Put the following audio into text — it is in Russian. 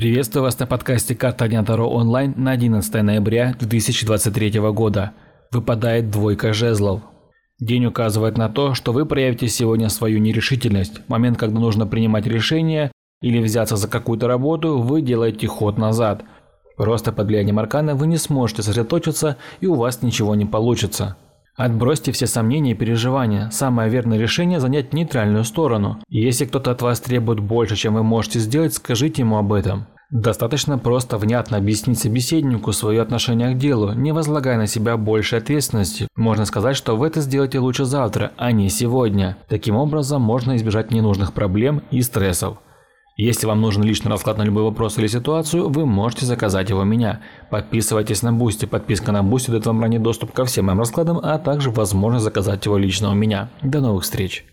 Приветствую вас на подкасте «Карта Дня Таро онлайн» на 11 ноября 2023 года. Выпадает двойка жезлов. День указывает на то, что вы проявите сегодня свою нерешительность. Момент, когда нужно принимать решение или взяться за какую-то работу, вы делаете ход назад. Просто под влиянием аркана вы не сможете сосредоточиться и у вас ничего не получится. Отбросьте все сомнения и переживания. Самое верное решение – занять нейтральную сторону. если кто-то от вас требует больше, чем вы можете сделать, скажите ему об этом. Достаточно просто внятно объяснить собеседнику свое отношение к делу, не возлагая на себя больше ответственности. Можно сказать, что вы это сделаете лучше завтра, а не сегодня. Таким образом, можно избежать ненужных проблем и стрессов. Если вам нужен личный расклад на любой вопрос или ситуацию, вы можете заказать его у меня. Подписывайтесь на Boosty. Подписка на Boosty дает вам ранний доступ ко всем моим раскладам, а также возможность заказать его лично у меня. До новых встреч!